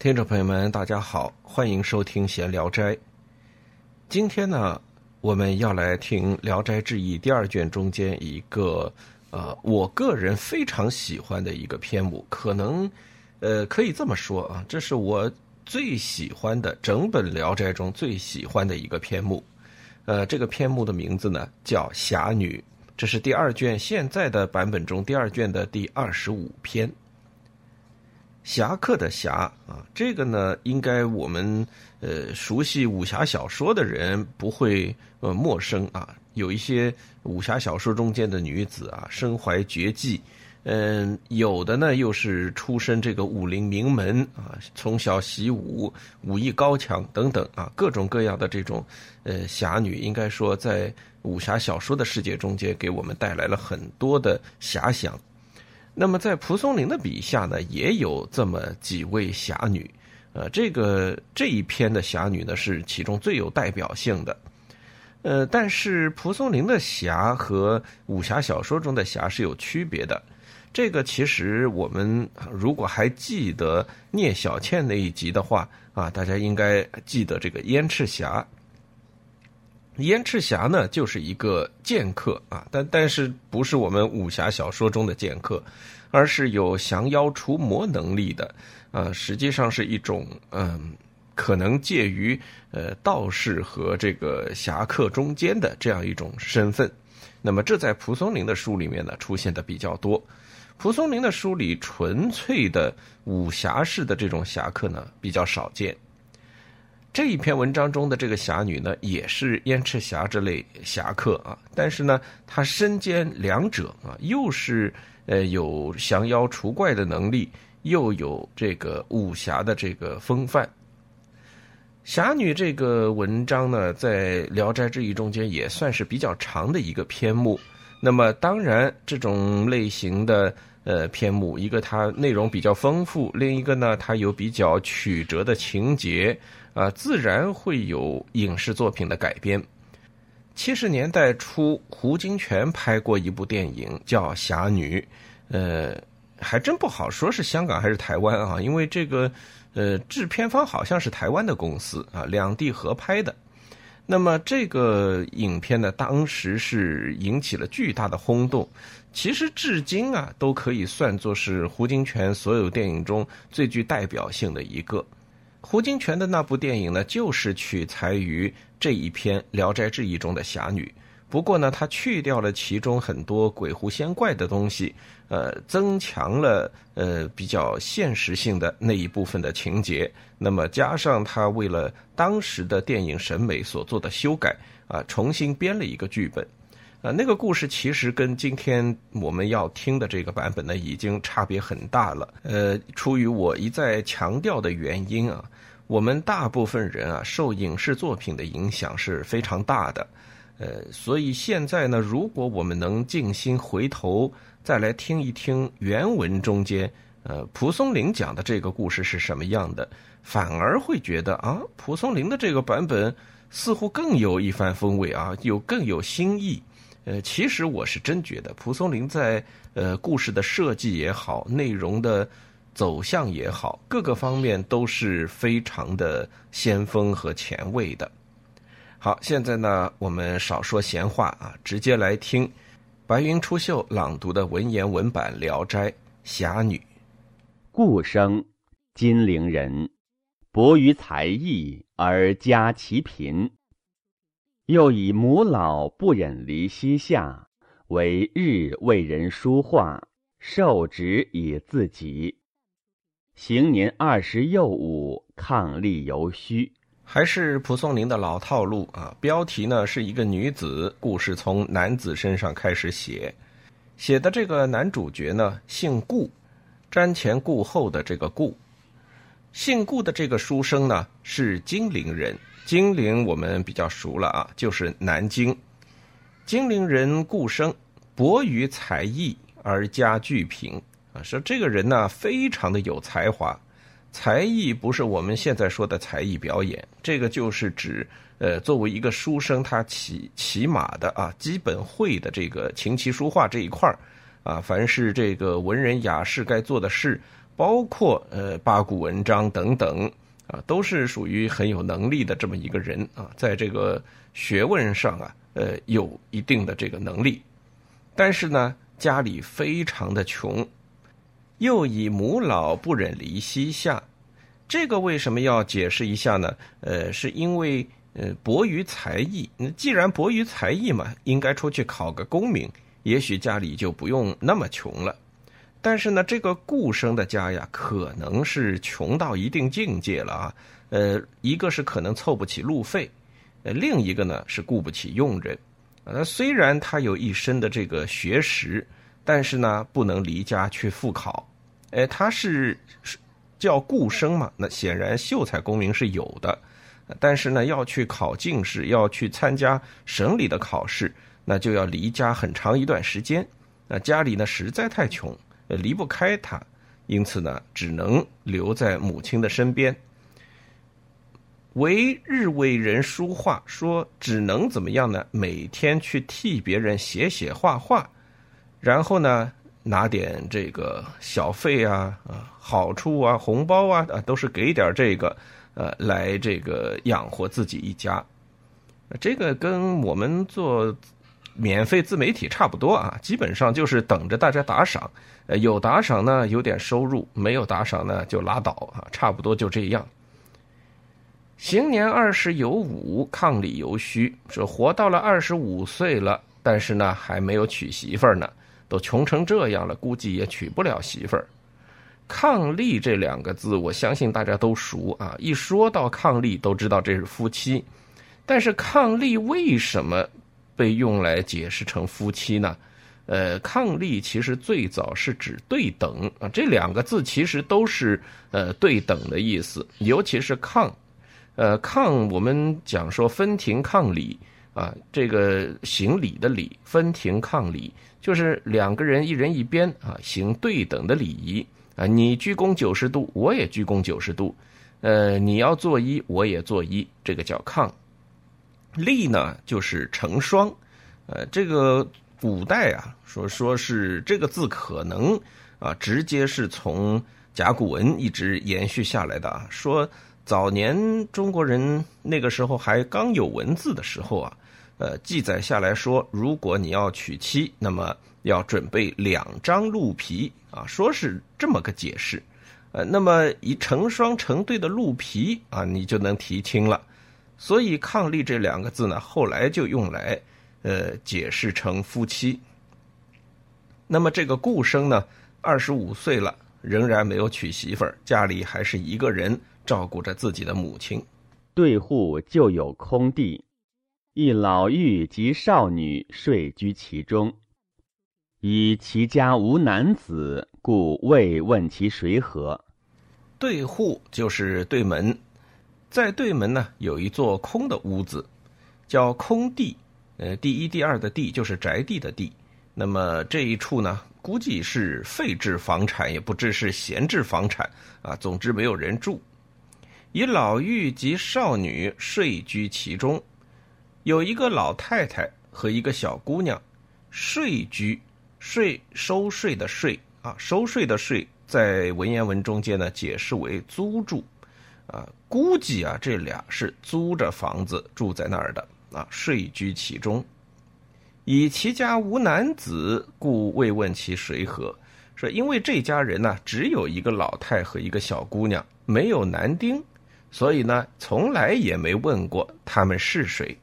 听众朋友们，大家好，欢迎收听《闲聊斋》。今天呢，我们要来听《聊斋志异》第二卷中间一个呃，我个人非常喜欢的一个篇目，可能呃可以这么说啊，这是我最喜欢的整本《聊斋》中最喜欢的一个篇目。呃，这个篇目的名字呢叫《侠女》，这是第二卷现在的版本中第二卷的第二十五篇。侠客的侠啊，这个呢，应该我们呃熟悉武侠小说的人不会呃陌生啊。有一些武侠小说中间的女子啊，身怀绝技，嗯，有的呢又是出身这个武林名门啊，从小习武，武艺高强等等啊，各种各样的这种呃侠女，应该说在武侠小说的世界中间，给我们带来了很多的遐想。那么在蒲松龄的笔下呢，也有这么几位侠女，呃，这个这一篇的侠女呢是其中最有代表性的，呃，但是蒲松龄的侠和武侠小说中的侠是有区别的。这个其实我们如果还记得聂小倩那一集的话啊，大家应该记得这个燕赤霞。燕赤霞呢，就是一个剑客啊，但但是不是我们武侠小说中的剑客，而是有降妖除魔能力的啊，实际上是一种嗯，可能介于呃道士和这个侠客中间的这样一种身份。那么这在蒲松龄的书里面呢出现的比较多，蒲松龄的书里纯粹的武侠式的这种侠客呢比较少见。这一篇文章中的这个侠女呢，也是燕赤霞这类侠客啊，但是呢，她身兼两者啊，又是呃有降妖除怪的能力，又有这个武侠的这个风范。侠女这个文章呢，在《聊斋志异》中间也算是比较长的一个篇目。那么，当然这种类型的呃篇目，一个它内容比较丰富，另一个呢，它有比较曲折的情节。啊，自然会有影视作品的改编。七十年代初，胡金铨拍过一部电影叫《侠女》，呃，还真不好说是香港还是台湾啊，因为这个呃制片方好像是台湾的公司啊，两地合拍的。那么这个影片呢，当时是引起了巨大的轰动，其实至今啊都可以算作是胡金铨所有电影中最具代表性的一个。胡金铨的那部电影呢，就是取材于这一篇《聊斋志异》中的侠女。不过呢，他去掉了其中很多鬼狐仙怪的东西，呃，增强了呃比较现实性的那一部分的情节。那么加上他为了当时的电影审美所做的修改，啊，重新编了一个剧本。啊，那个故事其实跟今天我们要听的这个版本呢，已经差别很大了。呃，出于我一再强调的原因啊，我们大部分人啊，受影视作品的影响是非常大的。呃，所以现在呢，如果我们能静心回头再来听一听原文中间，呃，蒲松龄讲的这个故事是什么样的，反而会觉得啊，蒲松龄的这个版本似乎更有一番风味啊，有更有新意。呃，其实我是真觉得蒲松龄在呃故事的设计也好，内容的走向也好，各个方面都是非常的先锋和前卫的。好，现在呢，我们少说闲话啊，直接来听白云出岫朗读的文言文版《聊斋侠女》。顾生，金陵人，博于才艺而家其贫。又以母老不忍离膝下，为日为人书画，受职以自己。行年二十又五，抗力犹虚。还是蒲松龄的老套路啊！标题呢是一个女子，故事从男子身上开始写。写的这个男主角呢姓顾，瞻前顾后的这个顾。姓顾的这个书生呢是金陵人。金陵我们比较熟了啊，就是南京。金陵人顾生，博于才艺而家具贫啊，说这个人呢非常的有才华，才艺不是我们现在说的才艺表演，这个就是指呃作为一个书生，他起起码的啊基本会的这个琴棋书画这一块啊，凡是这个文人雅士该做的事。包括呃八股文章等等啊，都是属于很有能力的这么一个人啊，在这个学问上啊，呃有一定的这个能力，但是呢，家里非常的穷，又以母老不忍离膝下，这个为什么要解释一下呢？呃，是因为呃博于才艺，既然博于才艺嘛，应该出去考个功名，也许家里就不用那么穷了。但是呢，这个顾生的家呀，可能是穷到一定境界了啊。呃，一个是可能凑不起路费，呃，另一个呢是雇不起佣人。呃，虽然他有一身的这个学识，但是呢，不能离家去复考。哎，他是叫顾生嘛，那显然秀才功名是有的，但是呢，要去考进士，要去参加省里的考试，那就要离家很长一段时间。那家里呢，实在太穷。离不开他，因此呢，只能留在母亲的身边。为日为人书画，说只能怎么样呢？每天去替别人写写画画，然后呢，拿点这个小费啊、啊好处啊、红包啊，啊都是给点这个，呃，来这个养活自己一家。这个跟我们做。免费自媒体差不多啊，基本上就是等着大家打赏，呃，有打赏呢有点收入，没有打赏呢就拉倒啊，差不多就这样。行年二十有五，伉俪犹虚，说活到了二十五岁了，但是呢还没有娶媳妇儿呢，都穷成这样了，估计也娶不了媳妇儿。伉俪这两个字，我相信大家都熟啊，一说到伉俪，都知道这是夫妻，但是伉俪为什么？被用来解释成夫妻呢？呃，伉俪其实最早是指对等啊，这两个字其实都是呃对等的意思，尤其是伉，呃伉我们讲说分庭抗礼啊，这个行礼的礼，分庭抗礼就是两个人一人一边啊，行对等的礼仪啊，你鞠躬九十度，我也鞠躬九十度，呃，你要作揖，我也作揖，这个叫伉。立呢，就是成双，呃，这个古代啊，说说是这个字可能啊，直接是从甲骨文一直延续下来的啊。说早年中国人那个时候还刚有文字的时候啊，呃，记载下来说，如果你要娶妻，那么要准备两张鹿皮啊，说是这么个解释，呃，那么以成双成对的鹿皮啊，你就能提亲了。所以“伉俪”这两个字呢，后来就用来，呃，解释成夫妻。那么这个顾生呢，二十五岁了，仍然没有娶媳妇儿，家里还是一个人照顾着自己的母亲。对户就有空地，一老妪及少女睡居其中。以其家无男子，故未问其谁何。对户就是对门。在对门呢，有一座空的屋子，叫空地。呃，第一、第二的地就是宅地的地。那么这一处呢，估计是废置房产，也不知是闲置房产啊。总之没有人住。以老妪及少女睡居其中，有一个老太太和一个小姑娘睡居，睡收税的税啊，收税的税，在文言文中间呢，解释为租住。啊，估计啊，这俩是租着房子住在那儿的啊，睡居其中。以其家无男子，故未问其谁何。说因为这家人呢，只有一个老太和一个小姑娘，没有男丁，所以呢，从来也没问过他们是谁。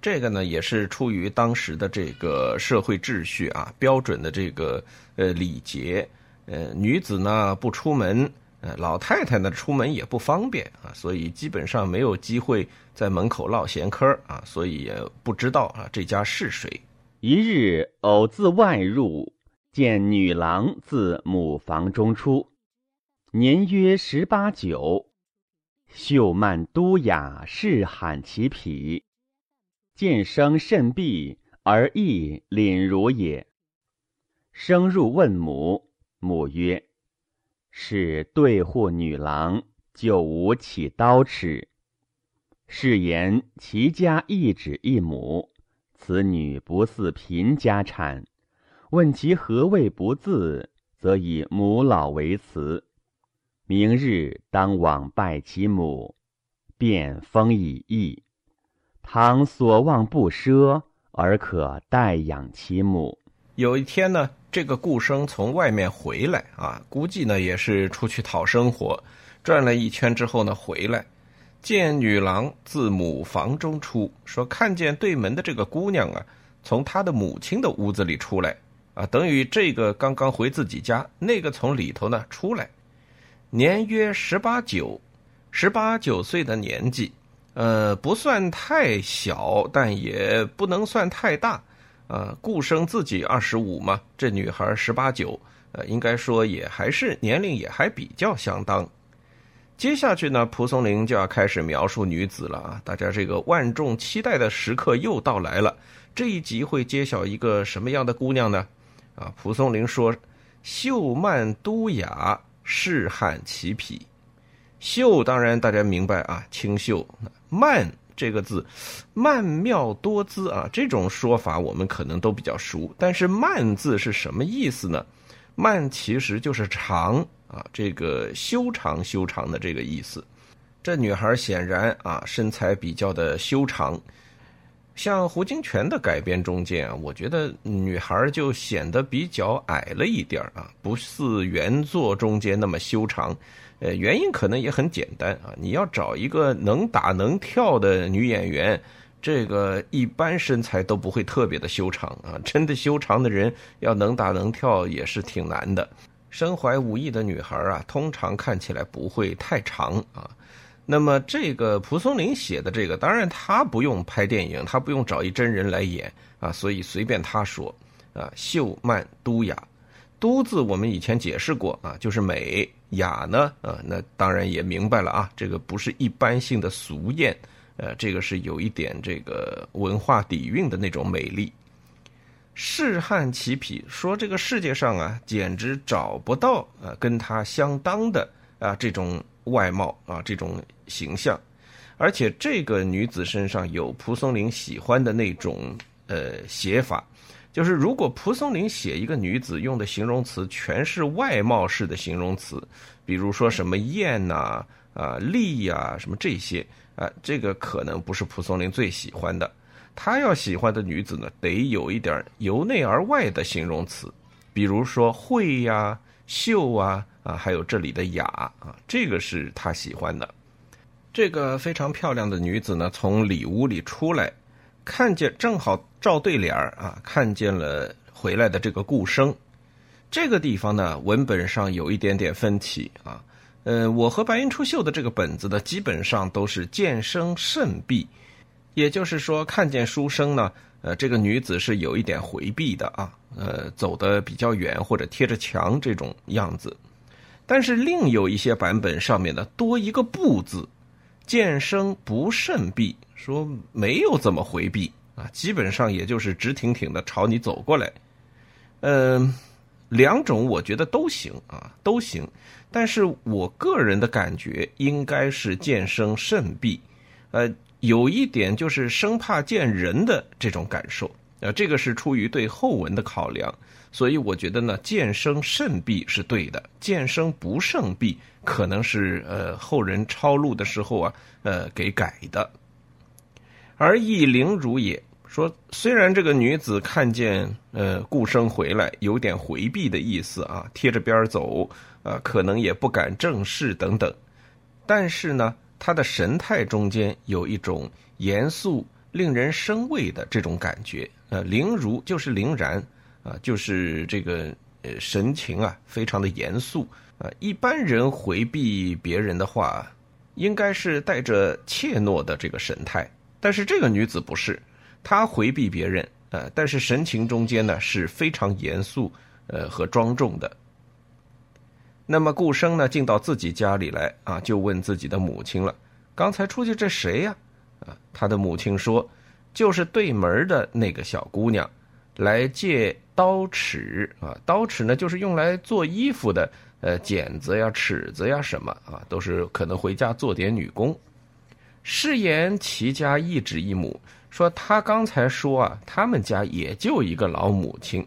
这个呢，也是出于当时的这个社会秩序啊，标准的这个呃礼节。呃，女子呢不出门。呃，老太太呢出门也不方便啊，所以基本上没有机会在门口唠闲嗑啊，所以也不知道啊这家是谁。一日偶自外入，见女郎自母房中出，年约十八九，秀曼都雅，是罕其匹。见生甚毕，而亦凛如也。生入问母，母曰。是对户女郎，就无起刀尺。是言其家一子一母，此女不似贫家产。问其何谓不自，则以母老为辞。明日当往拜其母，便封以义。倘所望不奢，而可代养其母。有一天呢，这个顾生从外面回来啊，估计呢也是出去讨生活，转了一圈之后呢，回来见女郎自母房中出，说看见对门的这个姑娘啊，从她的母亲的屋子里出来啊，等于这个刚刚回自己家，那个从里头呢出来，年约十八九，十八九岁的年纪。呃，不算太小，但也不能算太大，呃，顾生自己二十五嘛，这女孩十八九，呃，应该说也还是年龄也还比较相当。接下去呢，蒲松龄就要开始描述女子了啊，大家这个万众期待的时刻又到来了。这一集会揭晓一个什么样的姑娘呢？啊，蒲松龄说：“秀曼都雅，仕汉齐匹。”秀当然大家明白啊，清秀。曼这个字，曼妙多姿啊，这种说法我们可能都比较熟。但是曼字是什么意思呢？曼其实就是长啊，这个修长修长的这个意思。这女孩显然啊，身材比较的修长。像胡金铨的改编中间啊，我觉得女孩就显得比较矮了一点啊，不似原作中间那么修长。呃，原因可能也很简单啊，你要找一个能打能跳的女演员，这个一般身材都不会特别的修长啊。真的修长的人要能打能跳也是挺难的。身怀武艺的女孩啊，通常看起来不会太长啊。那么这个蒲松龄写的这个，当然他不用拍电影，他不用找一真人来演啊，所以随便他说啊，秀曼都雅。都字我们以前解释过啊，就是美雅呢，啊，那当然也明白了啊，这个不是一般性的俗艳，呃，这个是有一点这个文化底蕴的那种美丽。仕汉其匹，说这个世界上啊，简直找不到啊跟他相当的啊这种外貌啊这种形象，而且这个女子身上有蒲松龄喜欢的那种呃写法。就是如果蒲松龄写一个女子用的形容词全是外貌式的形容词，比如说什么艳呐、啊丽呀、什么这些啊，这个可能不是蒲松龄最喜欢的。他要喜欢的女子呢，得有一点由内而外的形容词，比如说慧呀、秀啊啊，还有这里的雅啊，这个是他喜欢的。这个非常漂亮的女子呢，从里屋里出来。看见正好照对联儿啊，看见了回来的这个顾生，这个地方呢文本上有一点点分歧啊。呃，我和白云出岫的这个本子呢，基本上都是见生甚避，也就是说看见书生呢，呃，这个女子是有一点回避的啊，呃，走的比较远或者贴着墙这种样子。但是另有一些版本上面呢多一个不字。见生不甚避，说没有怎么回避啊，基本上也就是直挺挺的朝你走过来。嗯，两种我觉得都行啊，都行。但是我个人的感觉应该是见生甚避，呃，有一点就是生怕见人的这种感受，呃，这个是出于对后文的考量。所以我觉得呢，见生甚避是对的，见生不胜避可能是呃后人抄录的时候啊，呃给改的。而亦灵如也说，虽然这个女子看见呃顾生回来，有点回避的意思啊，贴着边走呃，可能也不敢正视等等，但是呢，她的神态中间有一种严肃、令人生畏的这种感觉。呃，灵如就是凛然。啊，就是这个呃神情啊，非常的严肃啊。一般人回避别人的话，应该是带着怯懦的这个神态，但是这个女子不是，她回避别人啊，但是神情中间呢是非常严肃呃和庄重的。那么顾生呢进到自己家里来啊，就问自己的母亲了：“刚才出去这谁呀？”啊，他的母亲说：“就是对门的那个小姑娘。”来借刀尺啊，刀尺呢就是用来做衣服的，呃，剪子呀、尺子呀什么啊，都是可能回家做点女工。誓言其家一指一母，说他刚才说啊，他们家也就一个老母亲。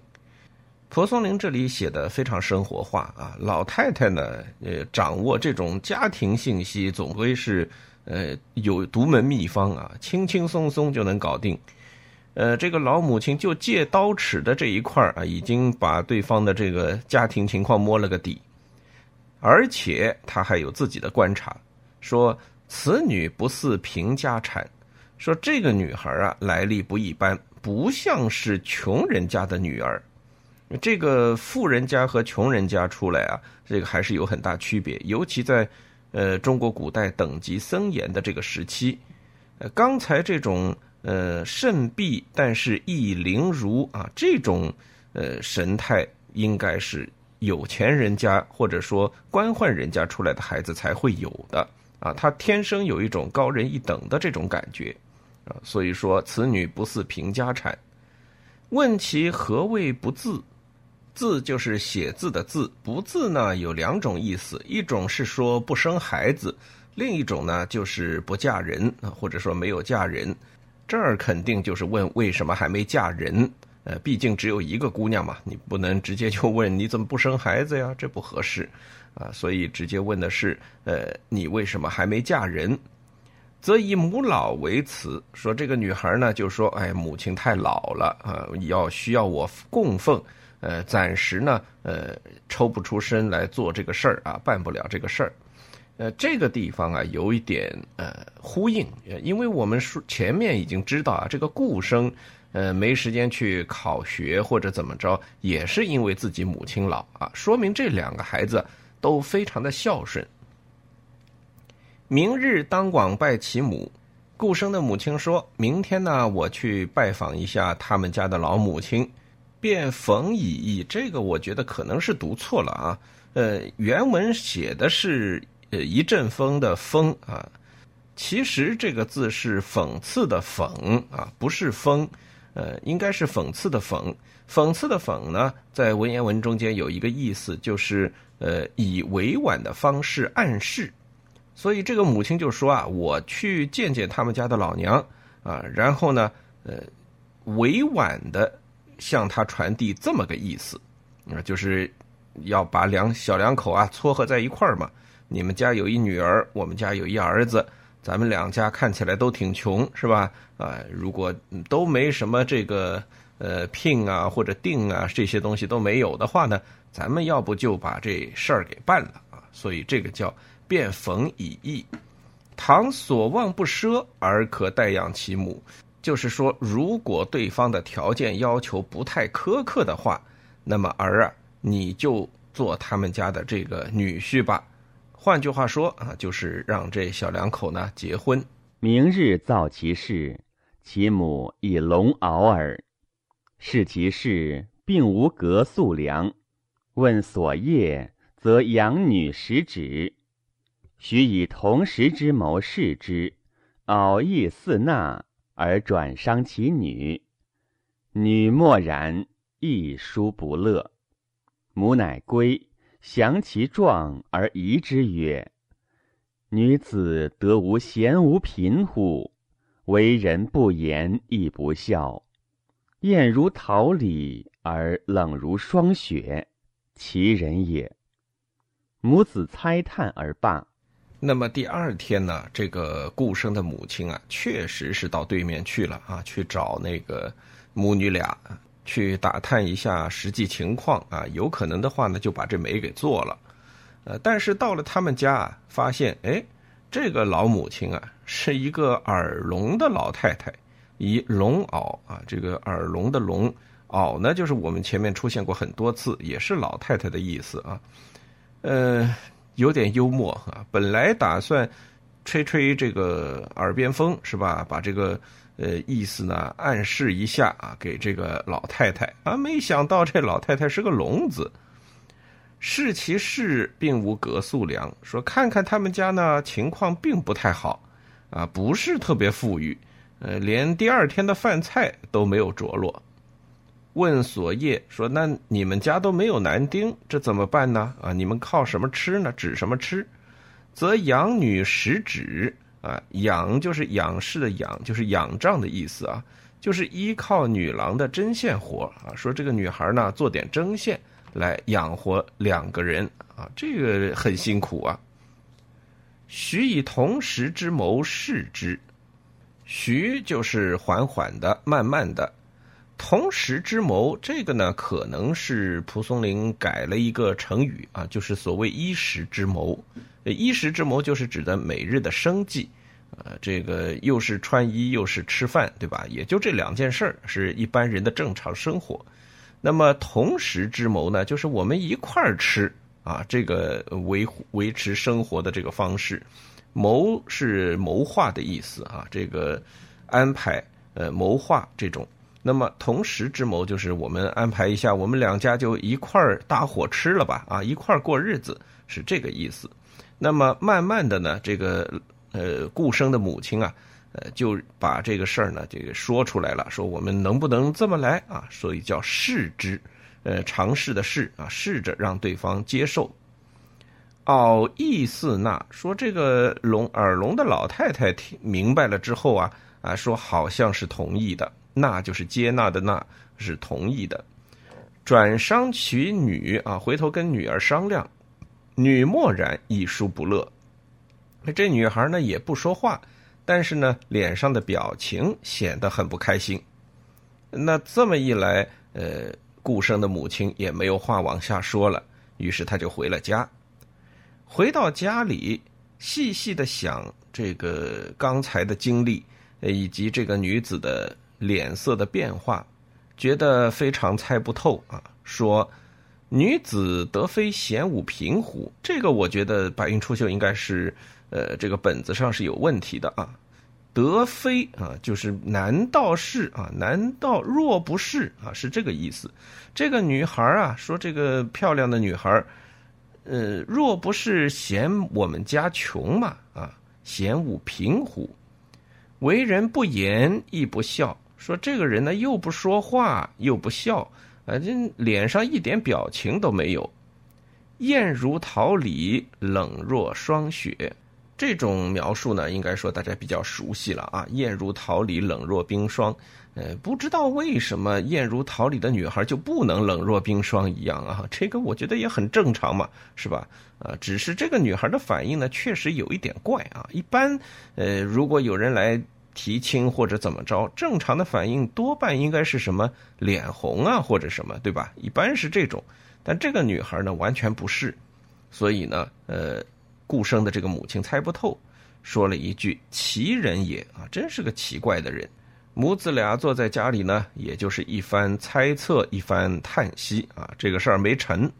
蒲松龄这里写的非常生活化啊，老太太呢，呃，掌握这种家庭信息总归是，呃，有独门秘方啊，轻轻松松就能搞定。呃，这个老母亲就借刀尺的这一块啊，已经把对方的这个家庭情况摸了个底，而且他还有自己的观察，说此女不似贫家产，说这个女孩啊，来历不一般，不像是穷人家的女儿。这个富人家和穷人家出来啊，这个还是有很大区别，尤其在呃中国古代等级森严的这个时期。呃，刚才这种呃甚鄙但是亦凌如啊这种呃神态，应该是有钱人家或者说官宦人家出来的孩子才会有的啊，他天生有一种高人一等的这种感觉啊，所以说此女不似贫家产。问其何谓不字？字就是写字的字，不字呢有两种意思，一种是说不生孩子，另一种呢就是不嫁人或者说没有嫁人。这儿肯定就是问为什么还没嫁人？呃，毕竟只有一个姑娘嘛，你不能直接就问你怎么不生孩子呀，这不合适啊。所以直接问的是，呃，你为什么还没嫁人？则以母老为辞，说这个女孩呢就说，哎，母亲太老了啊，要需要我供奉。呃，暂时呢，呃，抽不出身来做这个事儿啊，办不了这个事儿。呃，这个地方啊，有一点呃呼应，因为我们说前面已经知道啊，这个顾生呃没时间去考学或者怎么着，也是因为自己母亲老啊，说明这两个孩子都非常的孝顺。明日当广拜其母，顾生的母亲说明天呢，我去拜访一下他们家的老母亲。便逢以意，这个我觉得可能是读错了啊。呃，原文写的是呃一阵风的风啊，其实这个字是讽刺的讽啊，不是风，呃，应该是讽刺的讽。讽刺的讽呢，在文言文中间有一个意思，就是呃以委婉的方式暗示。所以这个母亲就说啊，我去见见他们家的老娘啊，然后呢，呃，委婉的。向他传递这么个意思，啊，就是要把两小两口啊撮合在一块儿嘛。你们家有一女儿，我们家有一儿子，咱们两家看起来都挺穷，是吧？啊，如果都没什么这个呃聘啊或者定啊这些东西都没有的话呢，咱们要不就把这事儿给办了啊。所以这个叫便逢以义，倘所望不奢而可代养其母。就是说，如果对方的条件要求不太苛刻的话，那么儿啊，你就做他们家的这个女婿吧。换句话说啊，就是让这小两口呢结婚。明日造其事，其母以龙敖耳。视其事，并无隔宿粮。问所业，则养女食指。许以同时之谋视之，敖亦似纳。而转伤其女，女默然，亦殊不乐。母乃归，降其状而疑之曰：“女子得无贤无贫乎？为人不言亦不孝，艳如桃李而冷如霜雪，其人也？”母子猜叹而罢。那么第二天呢，这个顾生的母亲啊，确实是到对面去了啊，去找那个母女俩，去打探一下实际情况啊。有可能的话呢，就把这媒给做了。呃，但是到了他们家啊，发现哎，这个老母亲啊，是一个耳聋的老太太，以聋媪啊，这个耳聋的聋媪呢，就是我们前面出现过很多次，也是老太太的意思啊。呃。有点幽默啊！本来打算吹吹这个耳边风是吧？把这个呃意思呢暗示一下啊，给这个老太太啊，没想到这老太太是个聋子。视其事，并无隔宿粮。说看看他们家呢，情况并不太好啊，不是特别富裕，呃，连第二天的饭菜都没有着落。问所业说：“那你们家都没有男丁，这怎么办呢？啊，你们靠什么吃呢？指什么吃？则养女食指啊，养就是仰视的仰，就是仰仗的意思啊，就是依靠女郎的针线活啊，说这个女孩呢做点针线来养活两个人啊，这个很辛苦啊。徐以同时之谋视之，徐就是缓缓的、慢慢的。同时之谋，这个呢，可能是蒲松龄改了一个成语啊，就是所谓衣食之谋。衣食之谋就是指的每日的生计，呃，这个又是穿衣又是吃饭，对吧？也就这两件事儿是一般人的正常生活。那么同时之谋呢，就是我们一块儿吃啊，这个维维持生活的这个方式。谋是谋划的意思啊，这个安排呃谋划这种。那么同时之谋就是我们安排一下，我们两家就一块儿搭伙吃了吧，啊，一块儿过日子是这个意思。那么慢慢的呢，这个呃顾生的母亲啊，呃就把这个事儿呢这个说出来了，说我们能不能这么来啊？所以叫试之，呃尝试的试啊，试着让对方接受。奥，意思那说这个聋耳聋的老太太听明白了之后啊啊说好像是同意的。那就是接纳的，那是同意的。转商娶女啊，回头跟女儿商量，女默然，一书不乐。这女孩呢也不说话，但是呢脸上的表情显得很不开心。那这么一来，呃，顾生的母亲也没有话往下说了，于是他就回了家。回到家里，细细的想这个刚才的经历，以及这个女子的。脸色的变化，觉得非常猜不透啊。说女子得非贤武平乎？这个我觉得白云出岫应该是，呃，这个本子上是有问题的啊。得非啊，就是难道是啊？难道若不是啊？是这个意思。这个女孩啊，说这个漂亮的女孩，呃，若不是嫌我们家穷嘛啊，嫌武平乎？为人不言亦不笑。说这个人呢，又不说话，又不笑，啊，这脸上一点表情都没有。艳如桃李，冷若霜雪。这种描述呢，应该说大家比较熟悉了啊。艳如桃李，冷若冰霜。呃，不知道为什么艳如桃李的女孩就不能冷若冰霜一样啊？这个我觉得也很正常嘛，是吧？啊，只是这个女孩的反应呢，确实有一点怪啊。一般，呃，如果有人来。提亲或者怎么着，正常的反应多半应该是什么脸红啊，或者什么，对吧？一般是这种，但这个女孩呢完全不是，所以呢，呃，顾生的这个母亲猜不透，说了一句“奇人也啊，真是个奇怪的人”。母子俩坐在家里呢，也就是一番猜测，一番叹息啊，这个事儿没成。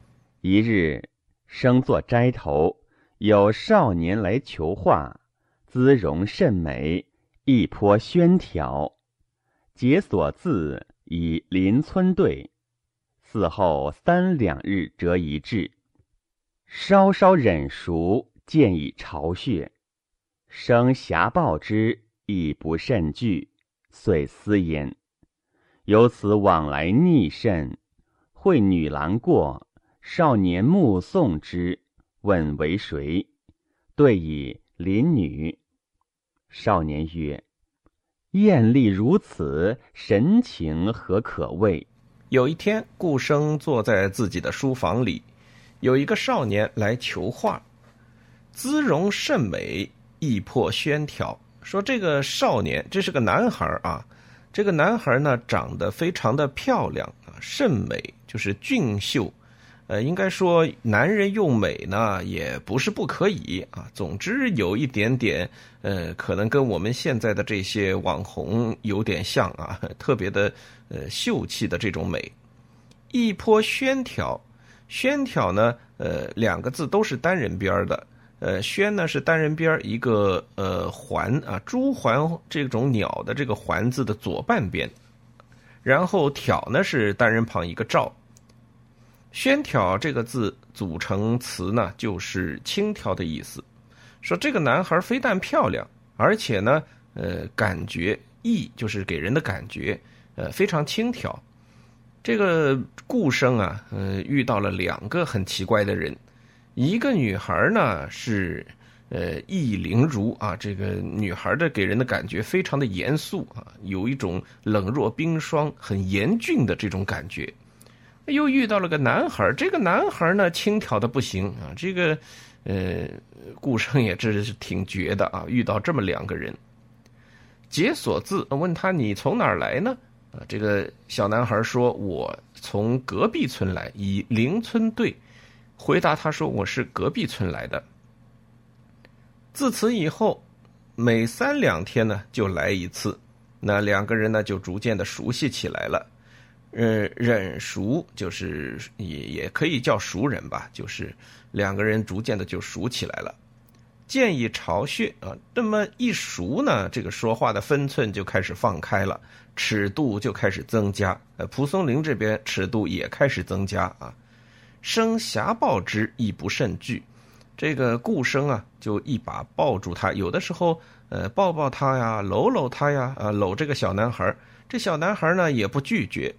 一日，生坐斋头，有少年来求画，姿容甚美。一颇宣条，解所字以邻村对，死后三两日折一至，稍稍忍熟，见以巢穴。生侠报之，亦不甚惧，遂思焉。由此往来逆甚，会女郎过，少年目送之，问为谁？对以邻女。少年曰：“艳丽如此，神情何可畏？”有一天，顾生坐在自己的书房里，有一个少年来求画，姿容甚美，意魄轩条。说这个少年，这是个男孩啊。这个男孩呢，长得非常的漂亮啊，甚美，就是俊秀。呃，应该说，男人用美呢，也不是不可以啊。总之，有一点点，呃，可能跟我们现在的这些网红有点像啊，特别的，呃，秀气的这种美。一泼宣挑，宣挑呢，呃，两个字都是单人边的，呃，宣呢是单人边一个呃环啊，朱环这种鸟的这个环字的左半边，然后挑呢是单人旁一个赵。宣挑这个字组成词呢，就是轻佻的意思。说这个男孩非但漂亮，而且呢，呃，感觉意就是给人的感觉，呃，非常轻佻。这个顾生啊，呃，遇到了两个很奇怪的人，一个女孩呢是，呃，意凌如啊，这个女孩的给人的感觉非常的严肃啊，有一种冷若冰霜、很严峻的这种感觉。又遇到了个男孩，这个男孩呢轻佻的不行啊，这个呃，顾生也真是挺绝的啊，遇到这么两个人。解锁字问他你从哪儿来呢？啊，这个小男孩说我从隔壁村来，以邻村对回答他说我是隔壁村来的。自此以后，每三两天呢就来一次，那两个人呢就逐渐的熟悉起来了。呃，忍熟就是也也可以叫熟人吧，就是两个人逐渐的就熟起来了。建议巢穴啊，这么一熟呢，这个说话的分寸就开始放开了，尺度就开始增加。呃，蒲松龄这边尺度也开始增加啊。生狭抱之亦不甚惧，这个顾生啊，就一把抱住他，有的时候呃抱抱他呀，搂搂他呀，啊搂这个小男孩，这小男孩呢也不拒绝。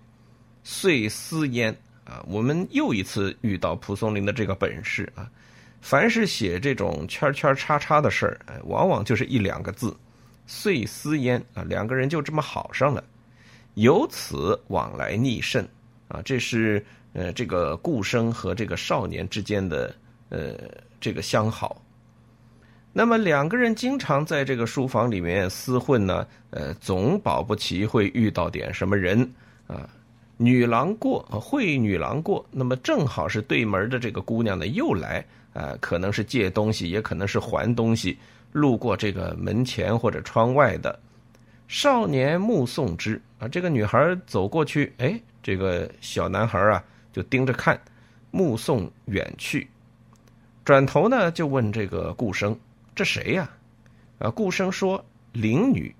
遂思焉啊，我们又一次遇到蒲松龄的这个本事啊。凡是写这种圈圈叉叉的事儿，哎，往往就是一两个字，遂思焉啊，两个人就这么好上了，由此往来逆甚啊。这是呃这个顾生和这个少年之间的呃这个相好。那么两个人经常在这个书房里面厮混呢，呃，总保不齐会遇到点什么人啊。女郎过，会女郎过，那么正好是对门的这个姑娘呢，又来，啊，可能是借东西，也可能是还东西，路过这个门前或者窗外的少年目送之，啊，这个女孩走过去，哎，这个小男孩啊就盯着看，目送远去，转头呢就问这个顾生：“这谁呀？”啊，顾生说：“灵女。”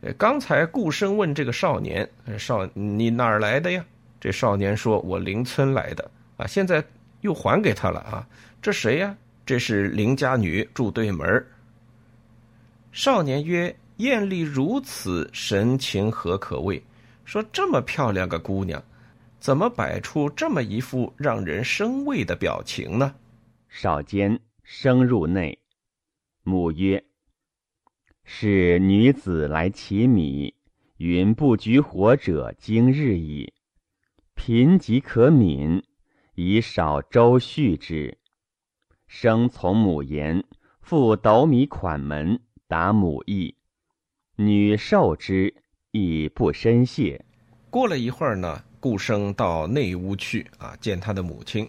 呃，刚才顾生问这个少年：“少，你哪儿来的呀？”这少年说：“我邻村来的。”啊，现在又还给他了啊！这谁呀？这是邻家女，住对门少年曰：“艳丽如此，神情何可畏？”说这么漂亮个姑娘，怎么摆出这么一副让人生畏的表情呢？少监生入内，母曰。是女子来乞米，云不举火者今日矣。贫即可悯，以少周续之。生从母言，复斗米款门，答母意。女受之，亦不深谢。过了一会儿呢，顾生到内屋去啊，见他的母亲。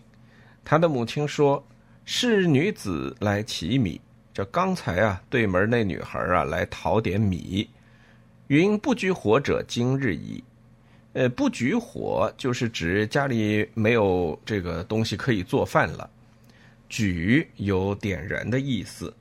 他的母亲说：“是女子来乞米。”这刚才啊，对门那女孩啊来讨点米，云不举火者今日矣。呃，不举火就是指家里没有这个东西可以做饭了。举有点燃的意思。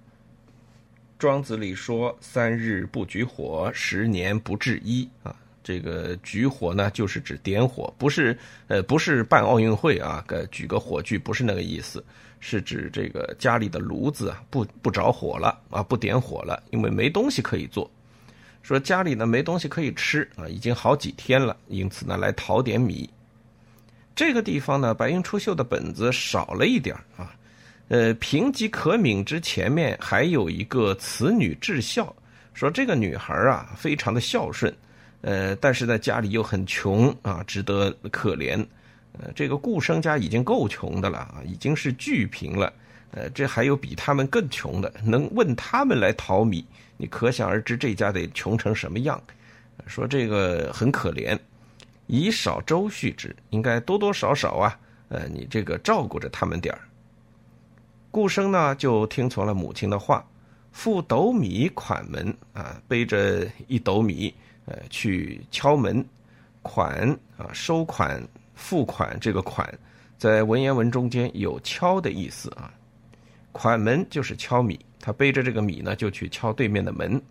庄子里说：“三日不举火，十年不至一。”啊，这个举火呢，就是指点火，不是呃，不是办奥运会啊，个举个火炬不是那个意思。是指这个家里的炉子啊不不着火了啊不点火了，因为没东西可以做。说家里呢没东西可以吃啊，已经好几天了，因此呢来讨点米。这个地方呢，白云出岫的本子少了一点啊。呃，贫瘠可悯之前面还有一个慈女至孝，说这个女孩啊非常的孝顺，呃，但是在家里又很穷啊，值得可怜。呃，这个顾生家已经够穷的了啊，已经是巨贫了。呃，这还有比他们更穷的，能问他们来讨米，你可想而知这家得穷成什么样。说这个很可怜，以少周续之，应该多多少少啊，呃，你这个照顾着他们点儿。顾生呢就听从了母亲的话，付斗米款门啊，背着一斗米，呃，去敲门，款啊，收款。付款这个款，在文言文中间有敲的意思啊。款门就是敲米，他背着这个米呢，就去敲对面的门。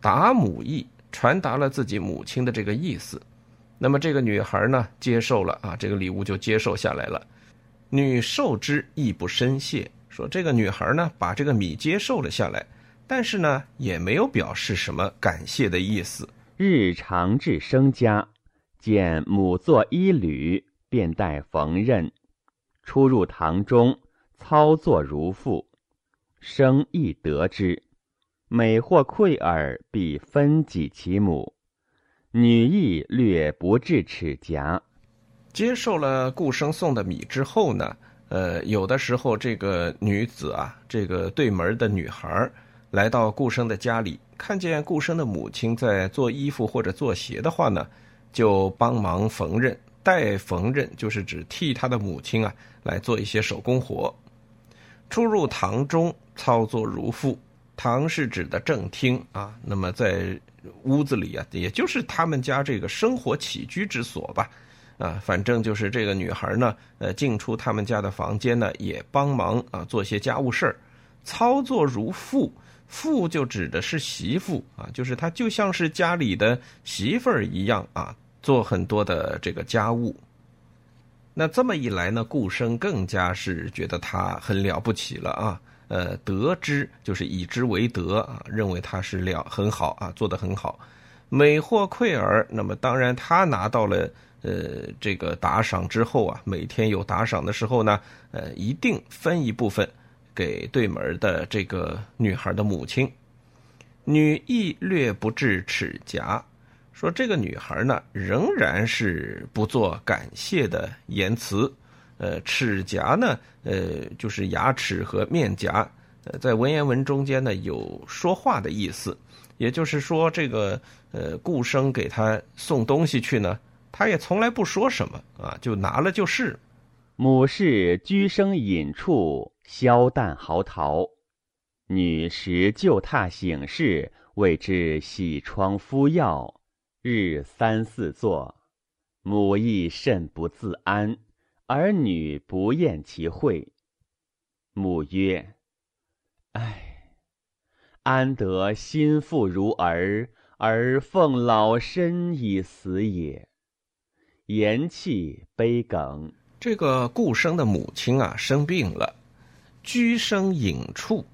达母意，传达了自己母亲的这个意思。那么这个女孩呢，接受了啊，这个礼物就接受下来了。女受之亦不深谢，说这个女孩呢，把这个米接受了下来，但是呢，也没有表示什么感谢的意思。日常至生家。见母作衣履，便带缝纫，出入堂中，操作如父。生亦得之。每或愧耳，必分己其母。女亦略不至齿颊。接受了顾生送的米之后呢，呃，有的时候这个女子啊，这个对门的女孩来到顾生的家里，看见顾生的母亲在做衣服或者做鞋的话呢，就帮忙缝纫。代缝纫就是指替他的母亲啊来做一些手工活。出入堂中，操作如父。堂是指的正厅啊，那么在屋子里啊，也就是他们家这个生活起居之所吧，啊，反正就是这个女孩呢，呃，进出他们家的房间呢，也帮忙啊，做些家务事儿，操作如父，妇就指的是媳妇啊，就是她就像是家里的媳妇儿一样啊，做很多的这个家务。那这么一来呢，顾生更加是觉得她很了不起了啊。呃，得之就是以之为德啊，认为他是了很好啊，做得很好。每获馈尔，那么当然他拿到了呃这个打赏之后啊，每天有打赏的时候呢，呃，一定分一部分给对门的这个女孩的母亲。女亦略不至齿颊，说这个女孩呢，仍然是不做感谢的言辞。呃，齿颊呢，呃，就是牙齿和面颊，呃，在文言文中间呢有说话的意思，也就是说，这个呃，顾生给他送东西去呢，他也从来不说什么啊，就拿了就是。母氏居生隐处，消淡嚎啕。女时旧榻醒事，为之洗窗敷药，日三四坐，母亦甚不自安。儿女不厌其惠。母曰：“唉，安得心腹如儿，而奉老身以死也？”言气悲哽。这个顾生的母亲啊，生病了，居生隐处。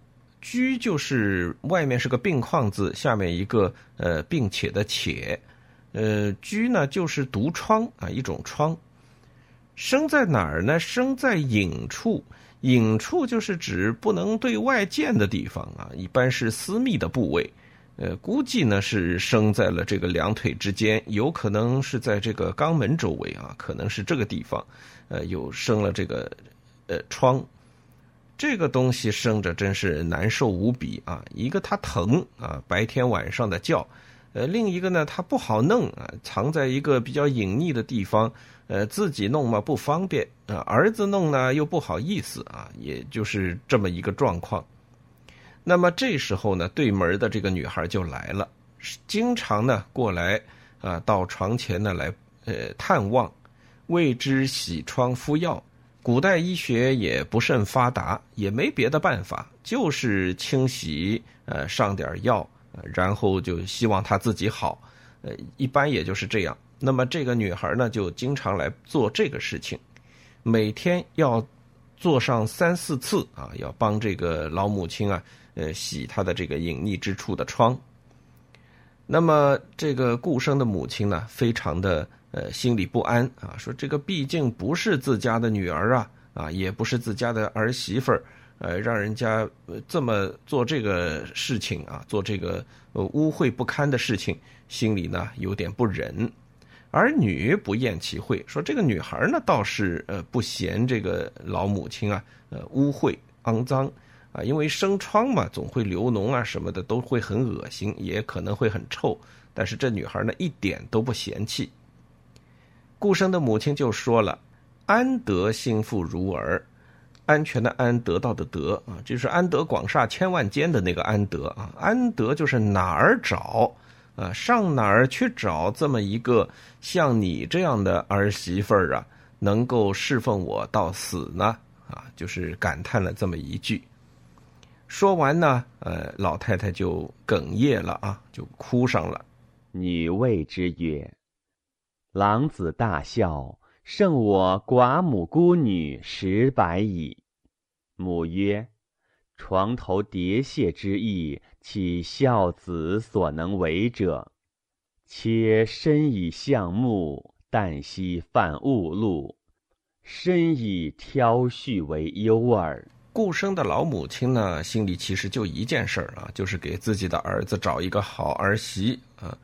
居就是外面是个病框字，下面一个呃，并且的且，呃，居呢就是独窗啊，一种窗。生在哪儿呢？生在隐处，隐处就是指不能对外见的地方啊，一般是私密的部位。呃，估计呢是生在了这个两腿之间，有可能是在这个肛门周围啊，可能是这个地方，呃，有生了这个呃疮。这个东西生着真是难受无比啊！一个它疼啊，白天晚上的叫。呃，另一个呢，它不好弄啊，藏在一个比较隐匿的地方，呃，自己弄嘛不方便啊，儿子弄呢又不好意思啊，也就是这么一个状况。那么这时候呢，对门的这个女孩就来了，经常呢过来啊，到床前呢来呃探望，为之洗疮敷药。古代医学也不甚发达，也没别的办法，就是清洗呃上点药。然后就希望他自己好，呃，一般也就是这样。那么这个女孩呢，就经常来做这个事情，每天要做上三四次啊，要帮这个老母亲啊，呃，洗她的这个隐匿之处的疮。那么这个顾生的母亲呢，非常的呃心里不安啊，说这个毕竟不是自家的女儿啊，啊，也不是自家的儿媳妇儿。呃，让人家这么做这个事情啊，做这个污秽不堪的事情，心里呢有点不忍。儿女不厌其秽，说这个女孩呢倒是呃不嫌这个老母亲啊呃污秽肮脏啊，因为生疮嘛总会流脓啊什么的都会很恶心，也可能会很臭。但是这女孩呢一点都不嫌弃。顾生的母亲就说了：“安得心腹如儿。”安全的安，得到的得啊，就是安得广厦千万间的那个安得啊。安得就是哪儿找啊，上哪儿去找这么一个像你这样的儿媳妇儿啊，能够侍奉我到死呢？啊，就是感叹了这么一句。说完呢，呃，老太太就哽咽了啊，就哭上了。女谓之曰：“郎子大孝。”胜我寡母孤女十百矣。母曰：“床头叠谢之意，岂孝子所能为者？且身以向木，旦夕犯误路，身以挑絮为忧耳。”顾生的老母亲呢，心里其实就一件事儿啊，就是给自己的儿子找一个好儿媳啊。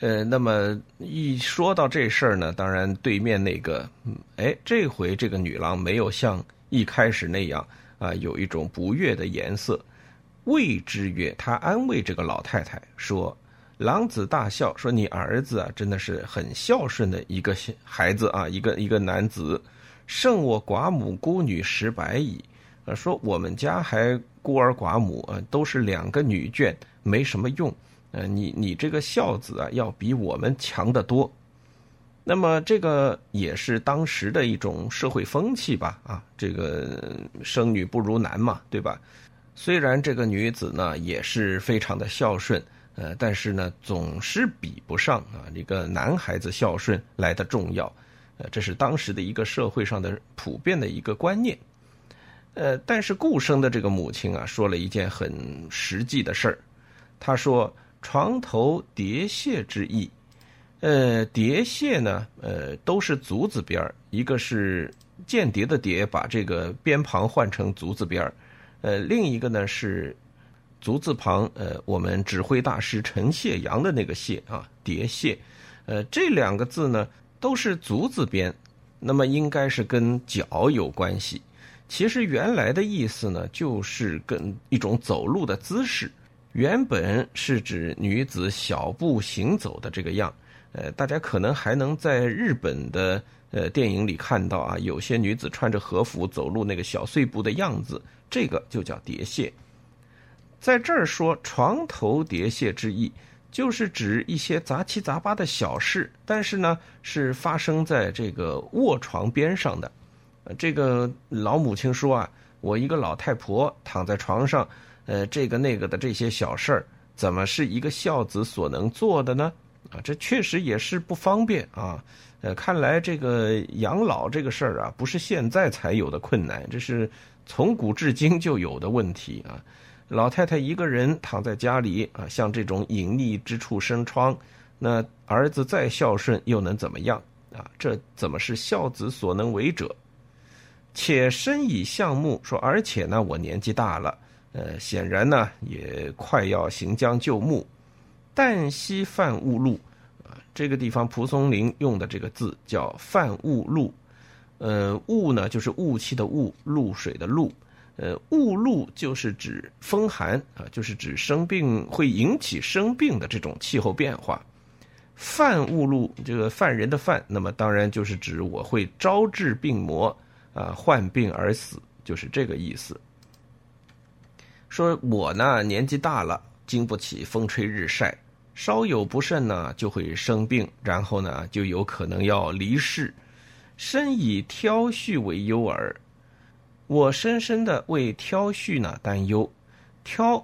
呃，那么一说到这事儿呢，当然对面那个，哎，这回这个女郎没有像一开始那样啊，有一种不悦的颜色。谓之曰，他安慰这个老太太说：“郎子大笑，说你儿子啊，真的是很孝顺的一个孩子啊，一个一个男子，胜我寡母孤女十百矣。”呃，说我们家还孤儿寡母啊，都是两个女眷，没什么用。呃，你你这个孝子啊，要比我们强得多。那么这个也是当时的一种社会风气吧？啊，这个生女不如男嘛，对吧？虽然这个女子呢也是非常的孝顺，呃，但是呢总是比不上啊一个男孩子孝顺来的重要。呃，这是当时的一个社会上的普遍的一个观念。呃，但是顾生的这个母亲啊，说了一件很实际的事儿。他说：“床头叠蟹之意，呃，叠蟹呢，呃，都是足字边儿，一个是间谍的谍，把这个边旁换成足字边儿，呃，另一个呢是足字旁，呃，我们指挥大师陈谢阳的那个谢啊，叠蟹，呃，这两个字呢都是足字边，那么应该是跟脚有关系。”其实原来的意思呢，就是跟一种走路的姿势，原本是指女子小步行走的这个样。呃，大家可能还能在日本的呃电影里看到啊，有些女子穿着和服走路那个小碎步的样子，这个就叫叠蟹。在这儿说床头叠蟹之意，就是指一些杂七杂八的小事，但是呢，是发生在这个卧床边上的。这个老母亲说啊，我一个老太婆躺在床上，呃，这个那个的这些小事儿，怎么是一个孝子所能做的呢？啊，这确实也是不方便啊。呃，看来这个养老这个事儿啊，不是现在才有的困难，这是从古至今就有的问题啊。老太太一个人躺在家里啊，像这种隐匿之处生疮，那儿子再孝顺又能怎么样啊？这怎么是孝子所能为者？且身以相目说，而且呢，我年纪大了，呃，显然呢也快要行将就木。旦夕犯雾露，啊，这个地方蒲松龄用的这个字叫犯雾露，呃，雾呢就是雾气的雾，露水的露，呃，雾露就是指风寒啊，就是指生病会引起生病的这种气候变化。犯雾露这个犯人的犯，那么当然就是指我会招致病魔。啊，患病而死就是这个意思。说我呢年纪大了，经不起风吹日晒，稍有不慎呢就会生病，然后呢就有可能要离世。深以挑婿为忧耳，我深深的为挑婿呢担忧。挑，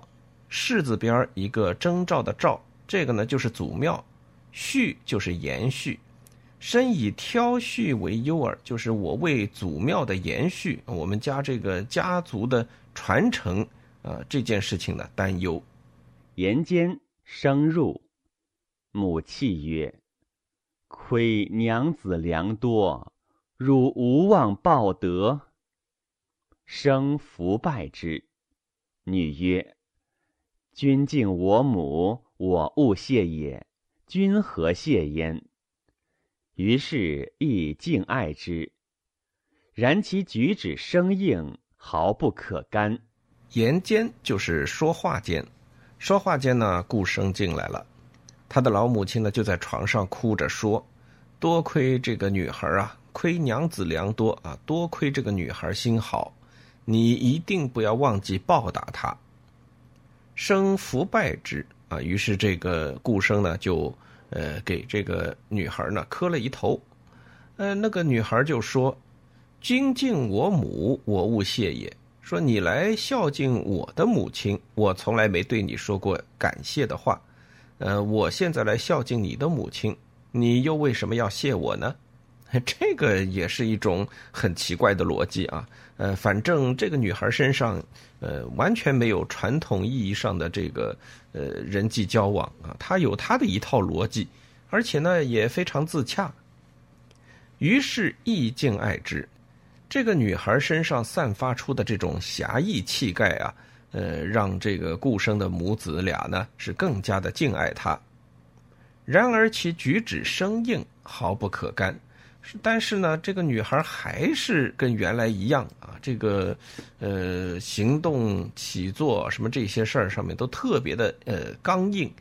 士字边一个征兆的兆，这个呢就是祖庙，序就是延续。身以挑婿为忧耳，就是我为祖庙的延续，我们家这个家族的传承啊这件事情呢担忧。言间生入，母泣曰：“亏娘子良多，汝无忘报德。”生弗拜之。女曰：“君敬我母，我勿谢也。君何谢焉？”于是亦敬爱之，然其举止生硬，毫不可干。言间就是说话间，说话间呢，顾生进来了，他的老母亲呢就在床上哭着说：“多亏这个女孩啊，亏娘子良多啊，多亏这个女孩心好，你一定不要忘记报答她。”生福拜之啊，于是这个顾生呢就。呃，给这个女孩呢磕了一头，呃，那个女孩就说：“君敬我母，我勿谢也。”说你来孝敬我的母亲，我从来没对你说过感谢的话。呃，我现在来孝敬你的母亲，你又为什么要谢我呢？这个也是一种很奇怪的逻辑啊。呃，反正这个女孩身上，呃，完全没有传统意义上的这个呃人际交往啊，她有她的一套逻辑，而且呢也非常自洽。于是意敬爱之，这个女孩身上散发出的这种侠义气概啊，呃，让这个顾生的母子俩呢是更加的敬爱她。然而其举止生硬，毫不可干。但是呢，这个女孩还是跟原来一样啊，这个呃行动起坐什么这些事儿上面都特别的呃刚硬，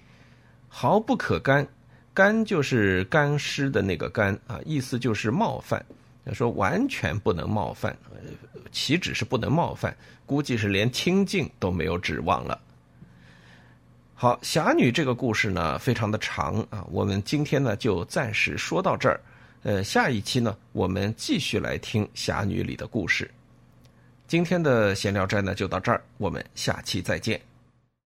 毫不可干。干就是干湿的那个干啊，意思就是冒犯。说完全不能冒犯，岂止是不能冒犯，估计是连亲近都没有指望了。好，侠女这个故事呢，非常的长啊，我们今天呢就暂时说到这儿。呃，下一期呢，我们继续来听侠女里的故事。今天的闲聊斋呢就到这儿，我们下期再见。